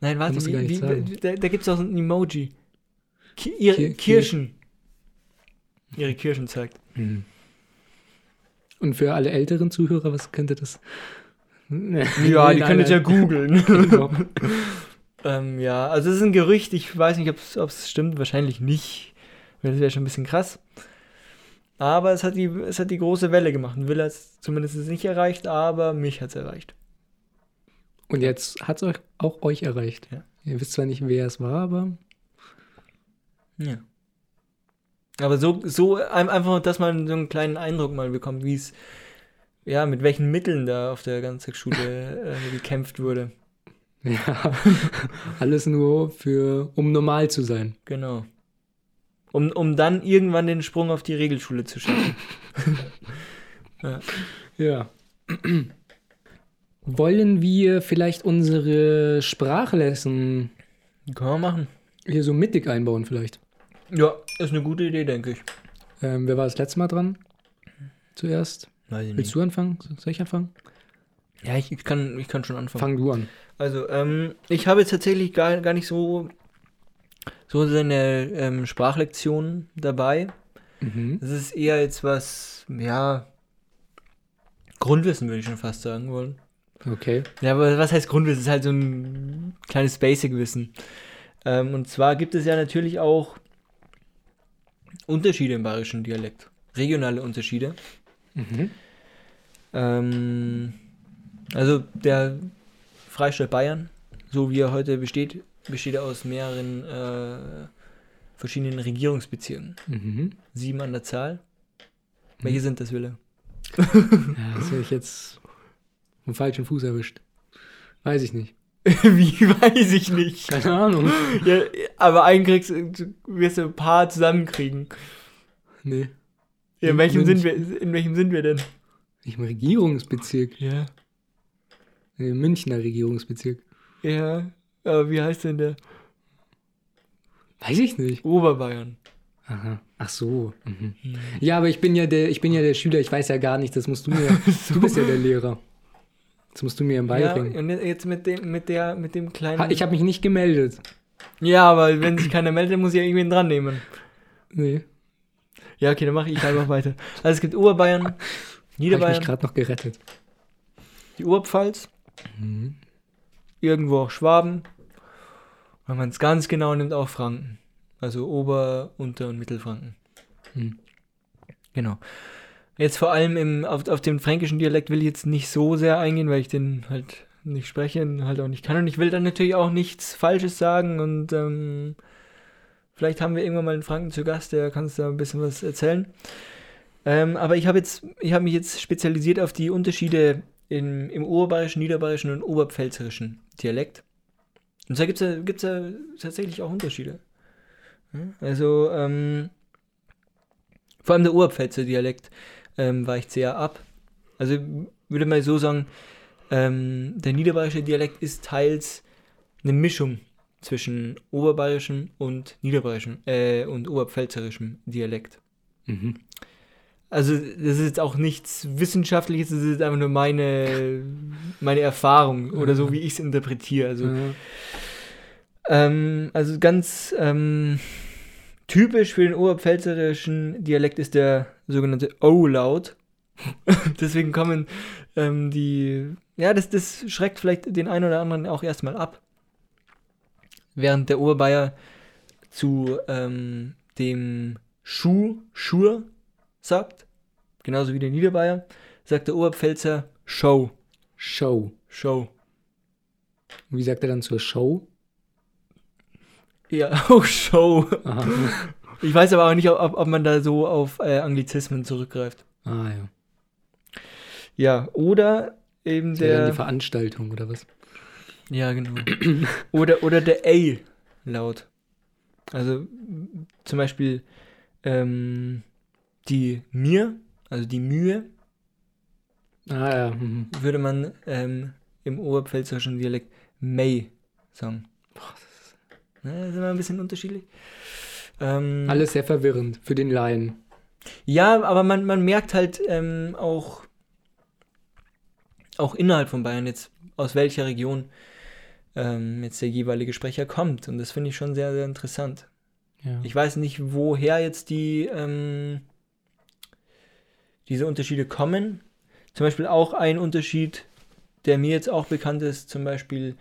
nein, warte, wie, da, da gibt es auch ein Emoji. Ki ihre Ki- Kirschen. Ihre Kirschen zeigt. Hm. Und für alle älteren Zuhörer, was könnte das? Ja, die können es ja googeln. Genau. ähm, ja, also es ist ein Gerücht. Ich weiß nicht, ob es stimmt. Wahrscheinlich nicht. Weil das wäre schon ein bisschen krass. Aber es hat die, es hat die große Welle gemacht. Und Will hat es zumindest nicht erreicht, aber mich hat es erreicht. Und jetzt hat es euch, auch euch erreicht. Ja. Ihr wisst zwar nicht, wer es war, aber Ja. Aber so, so ein- einfach, dass man so einen kleinen Eindruck mal bekommt, wie es, ja, mit welchen Mitteln da auf der Ganztagsschule äh, gekämpft wurde. ja, alles nur für, um normal zu sein. Genau. Um, um dann irgendwann den Sprung auf die Regelschule zu schaffen. Ja. Wollen wir vielleicht unsere Sprachlessen Kann man machen. hier so mittig einbauen vielleicht? Ja, ist eine gute Idee, denke ich. Ähm, wer war das letzte Mal dran? Zuerst? Willst du anfangen? Soll ich anfangen? Ja, ich, ich, kann, ich kann schon anfangen. Fang du an. Also, ähm, ich habe jetzt tatsächlich gar, gar nicht so, so seine ähm, Sprachlektionen dabei. Mhm. Das ist eher jetzt was, ja, Grundwissen würde ich schon fast sagen wollen. Okay. Ja, aber was heißt Grundwissen? Es ist halt so ein kleines Basic-Wissen. Ähm, und zwar gibt es ja natürlich auch Unterschiede im bayerischen Dialekt. Regionale Unterschiede. Mhm. Ähm, also der Freistaat Bayern, so wie er heute besteht, besteht aus mehreren äh, verschiedenen Regierungsbezirken. Mhm. Sieben an der Zahl. Welche sind das, Wille? Ja, das hätte ich jetzt vom falschen Fuß erwischt. Weiß ich nicht. wie weiß ich nicht. Keine Ahnung. Ja, aber einen kriegst du wirst du ein paar zusammenkriegen. Nee. Ja, in welchem sind wir? In welchem sind wir denn? Im Regierungsbezirk. Ja. Im Münchner Regierungsbezirk. Ja. Aber wie heißt denn der? Weiß ich nicht. Oberbayern. Aha. Ach so. Mhm. Ja, aber ich bin ja der, ich bin ja der Schüler, ich weiß ja gar nicht, das musst du mir. Du bist ja der Lehrer. Das musst du mir Ja, beibringen. und jetzt mit dem, mit der, mit dem kleinen. Ha, ich habe mich nicht gemeldet. ja, aber wenn sich keiner meldet, muss ich ja irgendwen dran nehmen. Nee. Ja, okay, dann mache ich einfach weiter. Also es gibt Oberbayern, ich mich Niederbayern, gerade noch gerettet. die Oberpfalz, Mhm. irgendwo auch Schwaben. Wenn man es ganz genau nimmt, auch Franken. Also Ober-, Unter- und Mittelfranken. Hm. Genau. Jetzt vor allem im, auf, auf den fränkischen Dialekt will ich jetzt nicht so sehr eingehen, weil ich den halt nicht spreche und halt auch nicht kann. Und ich will dann natürlich auch nichts Falsches sagen und ähm, vielleicht haben wir irgendwann mal einen Franken zu Gast, der kann uns da ein bisschen was erzählen. Ähm, aber ich habe habe mich jetzt spezialisiert auf die Unterschiede in, im oberbayerischen, niederbayerischen und oberpfälzerischen Dialekt. Und da gibt es ja, gibt's ja tatsächlich auch Unterschiede. Also, ähm, vor allem der Oberpfälzer Dialekt ähm, weicht sehr ab. Also würde mal so sagen, ähm, der niederbayerische Dialekt ist teils eine Mischung zwischen oberbayerischem und niederbayerischem äh, und oberpfälzerischem Dialekt. Mhm. Also das ist jetzt auch nichts Wissenschaftliches, das ist einfach nur meine, meine Erfahrung oder so, wie ich es interpretiere. Also Ja. ähm, also ganz ähm, typisch für den oberpfälzerischen Dialekt ist der sogenannte O-Laut. Deswegen kommen ähm, die, ja, das, das schreckt vielleicht den einen oder anderen auch erstmal ab. Während der Oberbayer zu ähm, dem Schuh, Schur sagt, genauso wie der Niederbayer, sagt der Oberpfälzer Show, Show. Show. Wie sagt er dann zur Show? Ja, oh, Show. Aha. Ich weiß aber auch nicht, ob, ob man da so auf äh, Anglizismen zurückgreift. ah ja. Ja, oder eben Das wäre dann der. die Veranstaltung oder was? Ja, genau. oder, oder der A-Laut. Also zum Beispiel ähm, die Mir, also die Mühe, Ah ja. Mhm. würde man ähm, im oberpfälzerischen Dialekt May sagen. Ne, das ist immer ein bisschen unterschiedlich. Ähm, Alles sehr verwirrend für den Laien. Ja, aber man, man merkt halt ähm, auch, auch innerhalb von Bayern jetzt, aus welcher Region ähm, jetzt der jeweilige Sprecher kommt. Und das finde ich schon sehr, sehr interessant. Ja. Ich weiß nicht, woher jetzt die, ähm, diese Unterschiede kommen. Zum Beispiel auch ein Unterschied, der mir jetzt auch bekannt ist, zum Beispiel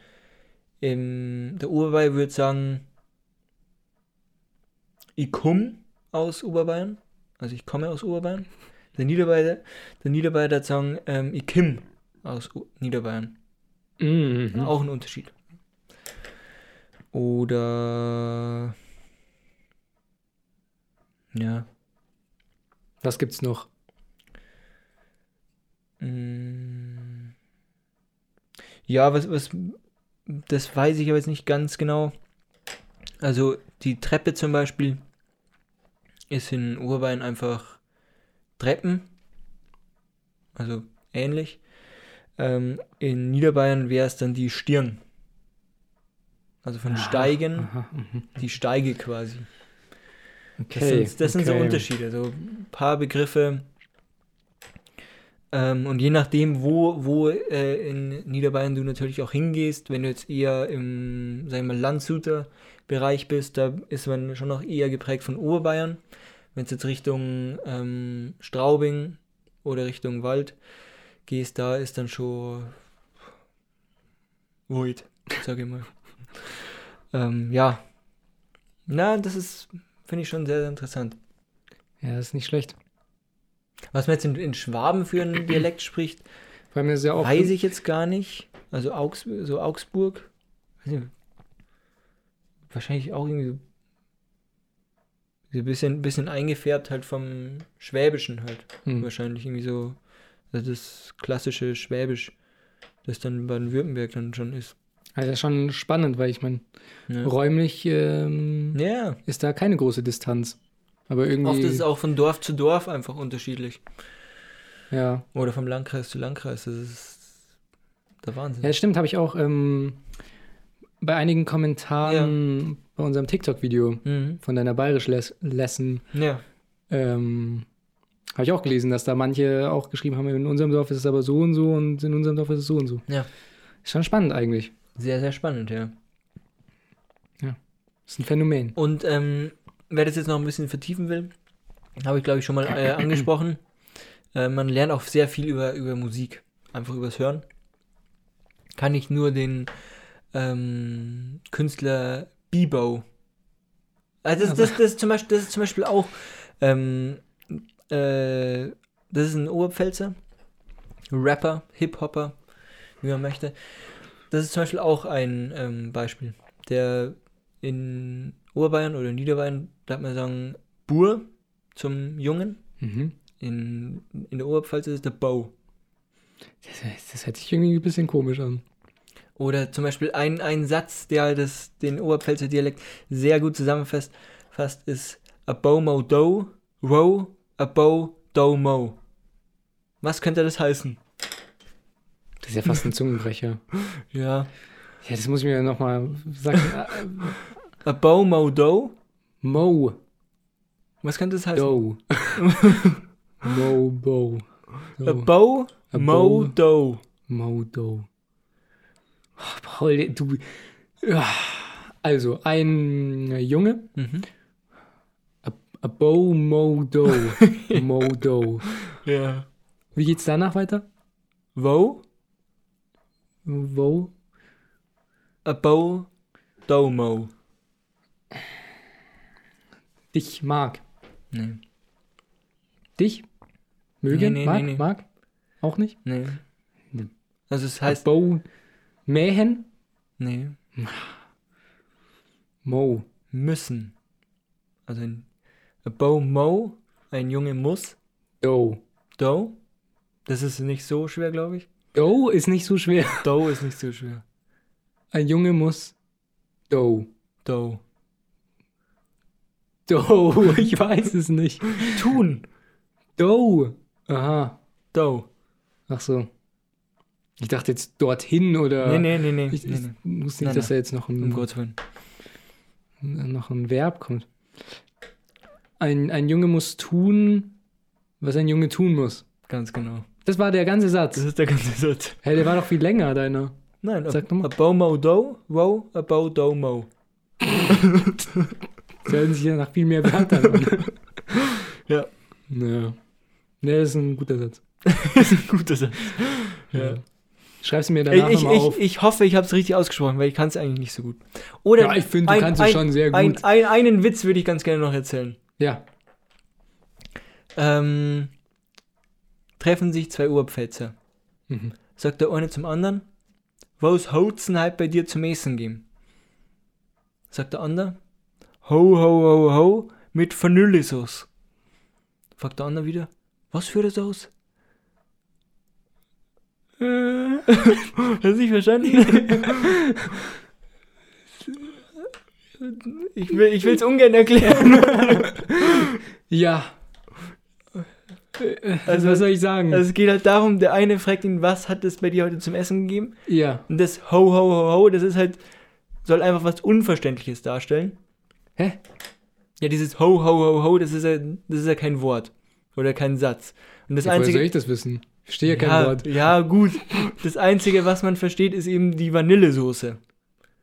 im, der Oberbayern würde sagen, ich komme aus Oberbayern, also ich komme aus Oberbayern. Der Niederbayer, der Niederbayer hat sagen, ähm, ich kim aus U Niederbayern. Mhm. Auch ein Unterschied. Oder ja, Was gibt's noch? Mm. Ja, was, was, das weiß ich aber jetzt nicht ganz genau. Also die Treppe zum Beispiel ist in Urbein einfach Treppen, also ähnlich. Ähm, in Niederbayern wäre es dann die Stirn. Also von Aha, Steigen, Aha, mhm. die Steige quasi. Das, Okay, sind, das sind so okay. Unterschiede, so ein paar Begriffe. Ähm, und je nachdem, wo, wo äh, in Niederbayern du natürlich auch hingehst, wenn du jetzt eher im, sagen wir mal, Landshuter Bereich bist, da ist man schon noch eher geprägt von Oberbayern. Wenn es jetzt Richtung ähm, Straubing oder Richtung Wald gehst, da ist dann schon Void, sag ich mal. ähm, ja. Na, das ist, finde ich schon sehr, sehr interessant. Ja, das ist nicht schlecht. Was man jetzt in, in Schwaben für einen Dialekt spricht, weiß ich jetzt gar nicht. Also Augs, so Augsburg, weiß nicht, wahrscheinlich auch irgendwie so so ein bisschen, bisschen eingefärbt halt vom Schwäbischen halt. Hm. Wahrscheinlich irgendwie so, also das klassische Schwäbisch, das dann Baden-Württemberg dann schon ist. Also schon spannend, weil ich meine, Ja, räumlich ähm, ja. ist da keine große Distanz. Aber irgendwie. oft ist es auch von Dorf zu Dorf einfach unterschiedlich. ja. Oder vom Landkreis zu Landkreis, das ist der Wahnsinn. ja, stimmt, habe ich auch ähm, bei einigen Kommentaren bei unserem TikTok-Video Mhm. von deiner Bayerisch-Lesson Ja. ähm, habe ich auch gelesen, dass da manche auch geschrieben haben, in unserem Dorf ist es aber so und so und in unserem Dorf ist es so und so. Ja. Ist schon spannend eigentlich. Sehr, sehr spannend, ja. Ist ein Phänomen. Und ähm, wer das jetzt noch ein bisschen vertiefen will, habe ich glaube ich schon mal äh, angesprochen. Äh, man lernt auch sehr viel über, über Musik, einfach übers Hören. Kann ich nur den ähm, Künstler Bebo. Also das, das, das, ist zum Beispiel, das ist zum Beispiel auch, ähm, äh, das ist ein Oberpfälzer, Rapper, Hip-Hopper, wie man möchte. Das ist zum Beispiel auch ein ähm, Beispiel, der in Oberbayern oder Niederbayern, da hat man sagen, Bur zum Jungen. Mhm. In, in der Oberpfalz ist es der Bow. Das, das hört sich irgendwie ein bisschen komisch an. Oder zum Beispiel ein, ein Satz, der das, den Oberpfälzer Dialekt sehr gut zusammenfasst, fast ist a bow mo do, row, a bow do mo. Was könnte das heißen? Das ist ja fast ein Zungenbrecher. Ja. Ja, das muss ich mir nochmal sagen. A bow mo do, Mo. was könnte das heißen? Do. Mo, Bo. A bow A mo bow. do. Mo, Do. Oh, Paul, du. Ah. Also, ein Junge. Mhm. A, a Bo, Mo, Do. Mo, Do. Ja. Wie geht's danach weiter? Wo? Wo? A bow do mo. Dich mag. Nee. Dich? Mögen? Nee, nee, mag? nee. Mag? Auch nicht? Nee. Also es heißt. Bo. Mähen? Nee. Mo. Müssen. Also ein a bow mo, ein Junge muss. Do. Do. Das ist nicht so schwer, glaube ich. Do ist nicht so schwer. Do ist nicht so schwer. Ein Junge muss. Do. Do. Do. Ich weiß es nicht. Tun. Do. Aha. Do. Ach so. Ich dachte jetzt dorthin oder. Nee, nee, nee, nee. Ich, ich nee. wusste nicht, Nein, dass da jetzt noch Um ein, Gottes Willen. noch ein Verb kommt. Ein, ein Junge muss tun, was ein Junge tun muss. Ganz genau. Das war der ganze Das Satz. ist der ganze Satz. Hey, der war doch viel länger, deiner. Nein, Sag doch mal. a bow mo do, wo, a bow do mo. Das hört sich ja nach viel mehr Wörtern an. Ja. Ja. Nee, das ist ein guter Satz. das ist ein guter Satz. Ja. Schreib's mir Ich, danach ich, nochmal auf. ich, ich hoffe, ich habe es richtig ausgesprochen, weil ich kann es eigentlich nicht so gut. Oder Ja, ich finde, du kannst es schon sehr Ein, gut. ein, einen Witz würde ich ganz gerne noch erzählen. Ja. Ähm, treffen sich zwei Oberpfälzer. Mhm. Sagt der eine zum anderen, was haut's denn halt bei dir zum Essen geben? Sagt der andere, ho, ho, ho, ho, mit Vanillesauce. Fragt der andere wieder, was für eine Sauce? Äh, Hast du nicht verstanden? ich will will's ungern erklären. Ja. Also, was soll ich sagen? Also es geht halt darum, der eine fragt ihn, was hat es bei dir heute zum Essen gegeben? ja. Und das ho, ho, ho, ho, das ist halt, soll einfach was Unverständliches darstellen. Hä? Ja, dieses ho, ho, ho, ho, das ist ja, das ist ja kein Wort. Oder kein Satz. Und das Ja, woher soll einzige. ich das wissen? Ich verstehe ja kein Wort. ja, gut. Das einzige, was man versteht, ist eben die Vanillesoße.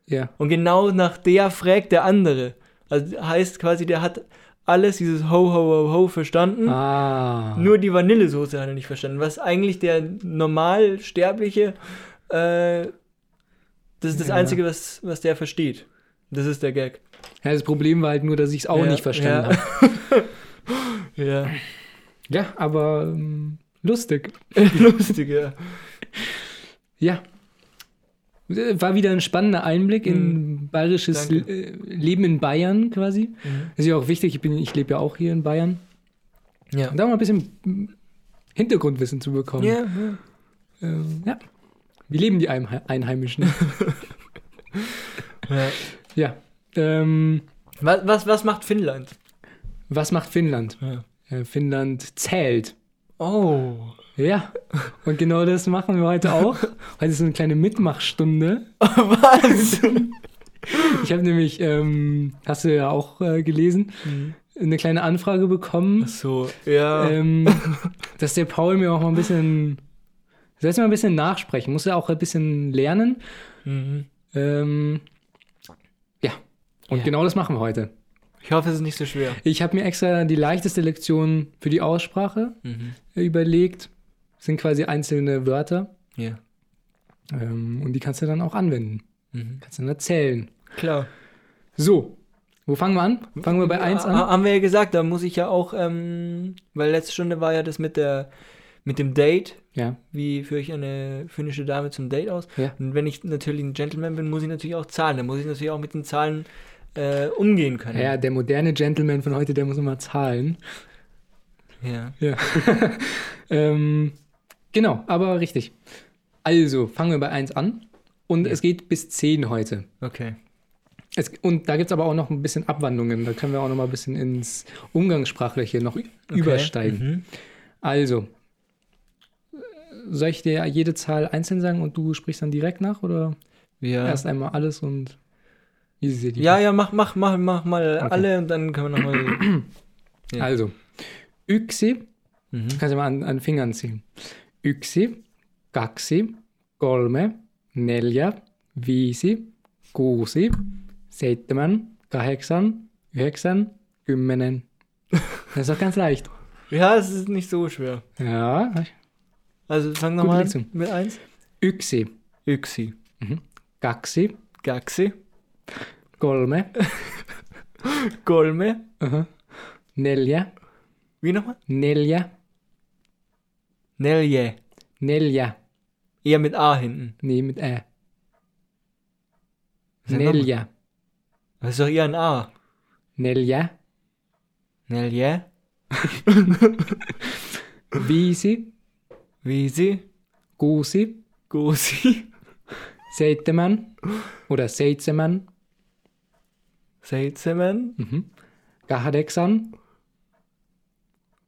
Ja. Und genau nach der fragt der andere. Also heißt quasi, der hat alles, dieses ho, ho, ho, ho verstanden. Ah. Nur die Vanillesoße hat er nicht verstanden. Was eigentlich der normal Sterbliche, äh, das ist das Ja. Einzige, was, was der versteht. Das ist der Gag. Ja, das Problem war halt nur, dass ich es auch Ja, nicht verstanden ja. habe. Ja. Ja, aber ähm, lustig. Lustig, ja. Ja. War wieder ein spannender Einblick in bayerisches Danke. äh, Leben in Bayern quasi. Ist ja auch wichtig, ich, bin- ich lebe ja auch hier in Bayern. Ja. Und da mal ein bisschen Hintergrundwissen zu bekommen. Ja, ja. Ähm, ja. Wie leben die Einhe- Einheimischen? ja. ja. Ähm, Was, was, was macht Finnland? was macht Finnland? Ja. Äh, Finnland zählt. Oh. Ja. Und genau das machen wir heute auch. Heute ist so eine kleine Mitmachstunde. was? Ich habe nämlich, ähm, hast du ja auch äh, gelesen, eine kleine Anfrage bekommen, so, ja. ähm, dass der Paul mir auch mal ein bisschen, jetzt mal ein bisschen nachsprechen, muss ja auch ein bisschen lernen. Mhm. Ähm, ja, und Ja. genau das machen wir heute. Ich hoffe, es ist nicht so schwer. Ich habe mir extra die leichteste Lektion für die Aussprache Mhm. überlegt. Das sind quasi einzelne Wörter. Ja. Ähm, und die kannst du dann auch anwenden. Mhm. Kannst du dann erzählen. Klar. So, wo fangen wir an? Fangen wir bei 1 Ha- an? Haben wir ja gesagt, da muss ich ja auch, ähm, weil letzte Stunde war ja das mit der mit dem Date. Ja. Wie führe ich eine finnische Dame zum Date aus? Ja. Und wenn ich natürlich ein Gentleman bin, muss ich natürlich auch zahlen. Dann muss ich natürlich auch mit den Zahlen äh, umgehen können. Ja, der moderne Gentleman von heute, der muss immer zahlen. ja. Ja. ähm, genau, aber richtig. Also, fangen wir bei 1 an. Und Ja. es geht bis 10 heute. Okay. Es, und da gibt es aber auch noch ein bisschen Abwandlungen. Da können wir auch noch mal ein bisschen ins Umgangssprachliche noch okay. übersteigen. Mhm. Also, soll ich dir jede Zahl einzeln sagen und du sprichst dann direkt nach? Oder Ja. erst einmal alles und ja, ja, mach, mach, mach, mach mal Okay. alle und dann können wir nochmal. ja. Also, Yksi, mhm. kannst du mal an, an Fingern ziehen. Yksi, kaksi, kolme, neljä, viisi, kuusi, seitsemän, kahdeksan, yhdeksän, kymmenen. Das ist doch ganz leicht. Ja, es ist nicht so schwer. Ja, Also fang nochmal mit eins. Yksi, Yksi. kaksi, Gaxi. Kolme, Kolme. aha, neljä, Wie nochmal? neljä, Nelje. neljä. Eher mit A hinten. Nee, mit Ä. Neljä, Das ist doch eher ein A. neljä, Nelje. viisi, Viisi. kuusi, Kuusi. seitsemän oder seitsemän, Seitsemän. mhm. kahdeksan,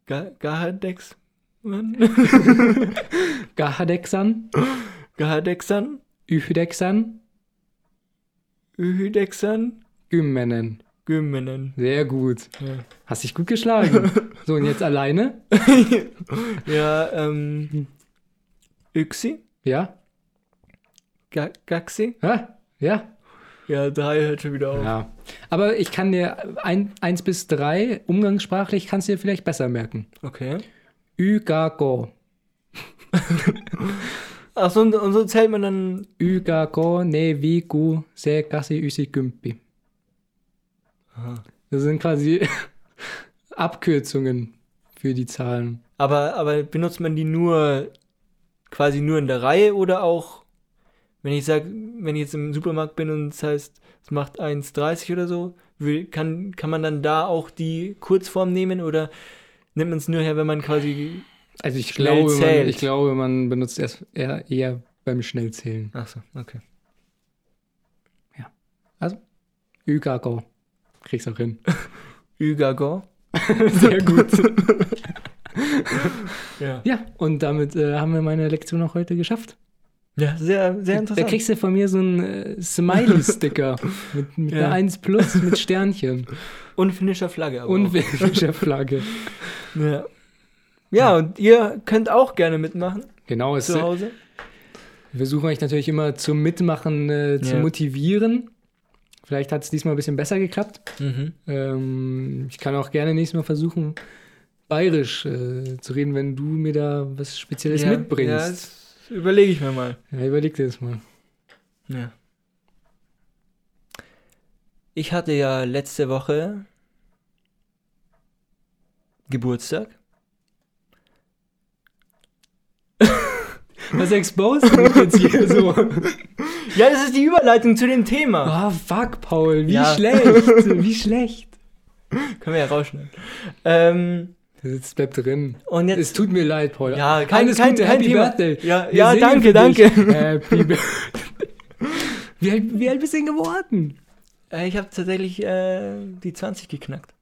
Ga- Gahadex. kahdeksan, Gahadexan. yhdeksän, Yhdeksan. kymmenen. Kymmenen. Sehr gut. Ja. Hast dich gut geschlagen. so, und jetzt alleine? ja, ähm. Yksi. Ja? Ga Gaxi. Ja? Ja? Ja, drei hört schon wieder auf. Ja. Aber ich kann dir ein, eins bis drei umgangssprachlich kannst du dir vielleicht besser merken. Okay. Ygako. Ach so, und, und so zählt man dann. Ygako ne viku se kasi ysikympi. Aha. Das sind quasi Abkürzungen für die Zahlen. Aber, aber benutzt man die nur quasi nur in der Reihe oder auch, wenn ich sage, wenn ich jetzt im Supermarkt bin und es heißt, es macht 1,30 oder so, will, kann, kann man dann da auch die Kurzform nehmen oder nimmt man es nur her, wenn man quasi. Also ich Schnell glaube, man, zählt. ich glaube, man benutzt es eher, eher beim Schnellzählen. Ach so, okay. Ygako. Kriegst auch hin. Ügago. Sehr gut. Ja. Ja, und damit äh, haben wir meine Lektion auch heute geschafft. Ja, sehr, sehr Da interessant. kriegst du von mir so einen äh, Smiley-Sticker mit, mit Ja. einer 1 plus mit Sternchen Und finnischer Flagge. Aber und welcher Flagge. Ja. ja, und ihr könnt auch gerne mitmachen Genau, zu Hause. wir versuchen euch natürlich immer zum Mitmachen äh, zu Ja. motivieren. Vielleicht hat es diesmal ein bisschen besser geklappt. Mhm. Ähm, ich kann auch gerne nächstes Mal versuchen, bayerisch äh, zu reden, wenn du mir da was Spezielles ja, Ja, mitbringst. das überlege ich mir mal. Ja, überleg dir das mal. Ja. Ich hatte ja letzte Woche Geburtstag. Was exposed du mich jetzt hier so? Ja, das ist die Überleitung zu dem Thema. Ah, fuck, Paul, wie Ja. schlecht, wie schlecht. Können wir ja rausschneiden. Ähm, Das bleibt drin. und Es jetzt. tut mir leid, Paul. Ja, kein, Alles kein, Gute, kein Happy Thema. Birthday. Ja, ja danke, danke. Happy Birthday. Wie alt, wie alt bist du denn geworden? Äh, Ich habe tatsächlich äh, die 20 geknackt.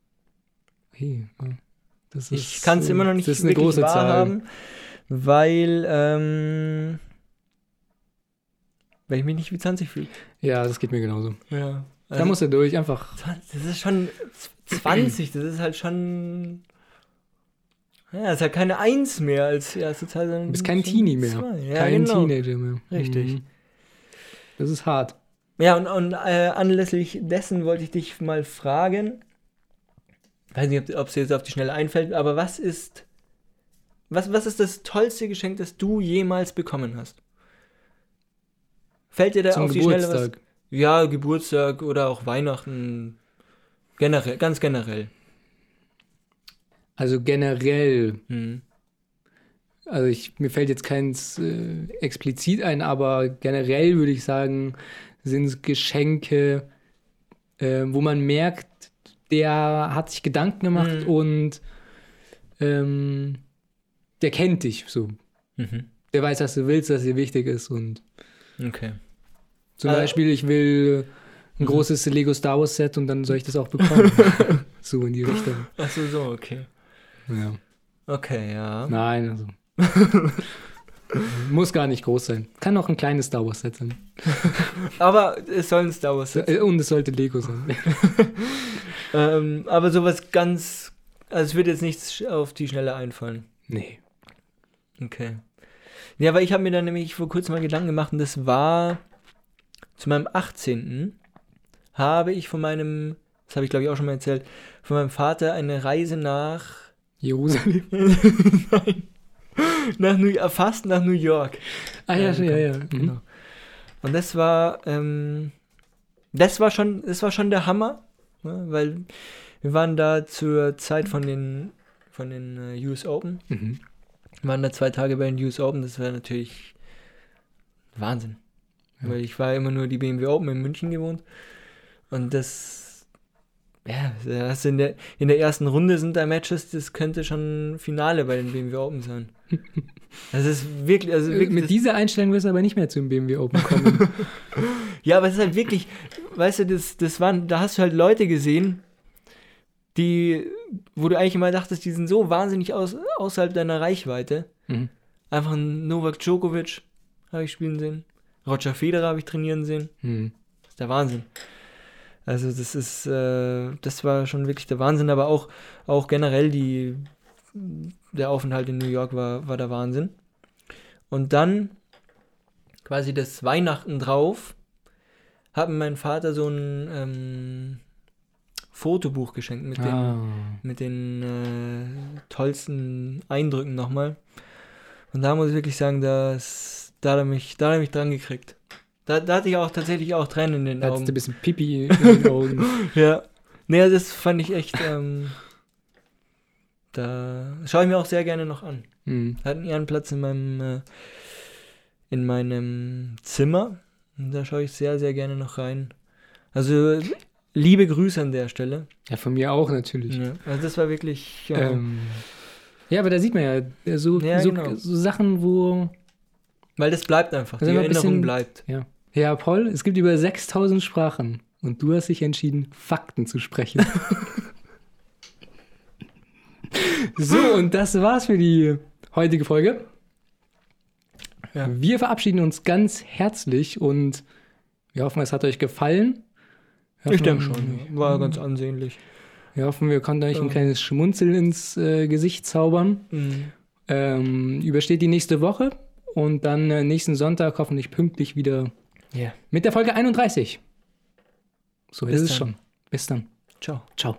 Hey, das Ich kann es äh, immer noch nicht Das ist eine wirklich große Zahl. wahrhaben, weil, ähm, weil ich mich nicht wie 20 fühle. Ja, das geht mir genauso. Ja. da musst du durch, einfach. 20, das ist schon 20, das ist halt schon. Ja, ist halt keine 1 mehr als erste Zahl, sondern. Du bist kein Teenie mehr. zwei. Ja, Kein genau. Teenager mehr. Richtig. Mhm. Das ist hart. Ja, und, und äh, anlässlich dessen wollte ich dich mal fragen, weiß nicht, ob es jetzt auf die Schnelle einfällt, aber was ist, was, was ist das tollste Geschenk, das du jemals bekommen hast? Fällt dir da Zum auf die Schnelle was? Geburtstag. Ja, Geburtstag oder auch Weihnachten. Generell, ganz generell. Also generell, Hm. also ich, mir fällt jetzt keins äh, explizit ein, aber generell würde ich sagen, sind es Geschenke, äh, wo man merkt, der hat sich Gedanken gemacht Mhm. und ähm, der kennt dich so. Mhm. Der weiß, was du willst, was dir wichtig ist und Okay. zum Äh, Beispiel, ich will ein Mhm. großes Lego Star Wars Set und dann soll ich das auch bekommen. so in die Richtung. Achso, so, okay. Ja. Okay, ja. Nein, also. Muss gar nicht groß sein. Kann auch ein kleines Star Wars Set sein. Aber es soll ein Star Wars sein. Äh, Und es sollte Lego sein. Ähm, aber sowas ganz. Also es wird jetzt nichts auf die Schnelle einfallen. nee. Okay. Ja, weil ich habe mir dann nämlich vor kurzem mal Gedanken gemacht und das war zu meinem 18. habe ich von meinem, das habe ich glaube ich auch schon mal erzählt, von meinem Vater eine Reise nach, Jerusalem. nein, nach New, äh, fast nach New York. Ah ja, äh, ja, ja. Mhm. Genau. Und das war, ähm, das war schon, das war schon der Hammer, ne? weil wir waren da zur Zeit von den, von den äh, US Open. Mhm. Wir waren da zwei Tage bei den US Open, das war natürlich Wahnsinn. Ja. Weil ich war immer nur die BMW Open in München gewohnt. Und das, ja, da hast du in der, in der ersten Runde sind da Matches, das könnte schon Finale bei den BMW Open sein. Das ist wirklich, also wirklich, Äh, Mit das, dieser Einstellung wirst du aber nicht mehr zum BMW Open kommen. ja, aber es ist halt wirklich, weißt du, das, das waren, da hast du halt Leute gesehen, die, wo du eigentlich immer dachtest, die sind so wahnsinnig aus, außerhalb deiner Reichweite. mhm. Einfach Novak Djokovic habe ich spielen sehen. Roger Federer habe ich trainieren sehen. Mhm. Das ist der Wahnsinn. Also das ist, äh, das war schon wirklich der Wahnsinn, aber auch, auch generell die, der Aufenthalt in New York war, war der Wahnsinn. Und dann, quasi das Weihnachten drauf, hat mir mein Vater so ein ähm, Fotobuch geschenkt mit den Ah. mit den äh, tollsten Eindrücken nochmal. Und da muss ich wirklich sagen, dass, da hat er mich, da hat er mich dran gekriegt. Da, da hatte ich auch tatsächlich auch Tränen in den Da hattest du ein Augen. bisschen Pipi in den Augen. Ja. Naja, das fand ich echt, ähm, da schaue ich mir auch sehr gerne noch an. Mhm. Hat einen Platz in meinem, äh, in meinem Zimmer. Und da schaue ich sehr, sehr gerne noch rein. Also, liebe Grüße an der Stelle. Ja, von mir auch natürlich. Ja, also das war wirklich, ja, Ähm, ja, aber da sieht man ja äh, so, Ja, so, genau. so Sachen, wo. weil das bleibt einfach. Also Die Erinnerung bisschen- bleibt. Ja. Ja, Paul, es gibt über 6000 Sprachen und du hast dich entschieden, Fakten zu sprechen. so, und das war's für die heutige Folge. Ja. Wir verabschieden uns ganz herzlich und wir hoffen, es hat euch gefallen. Wir Ich hoffen- denke schon. War ganz ansehnlich. Wir hoffen, wir konnten euch ein kleines Schmunzeln ins äh, Gesicht zaubern. Mhm. Ähm, übersteht die nächste Woche und dann äh, nächsten Sonntag hoffentlich pünktlich wieder Ja. mit der Folge 31. So Bis ist es schon. Bis dann. Ciao. Ciao.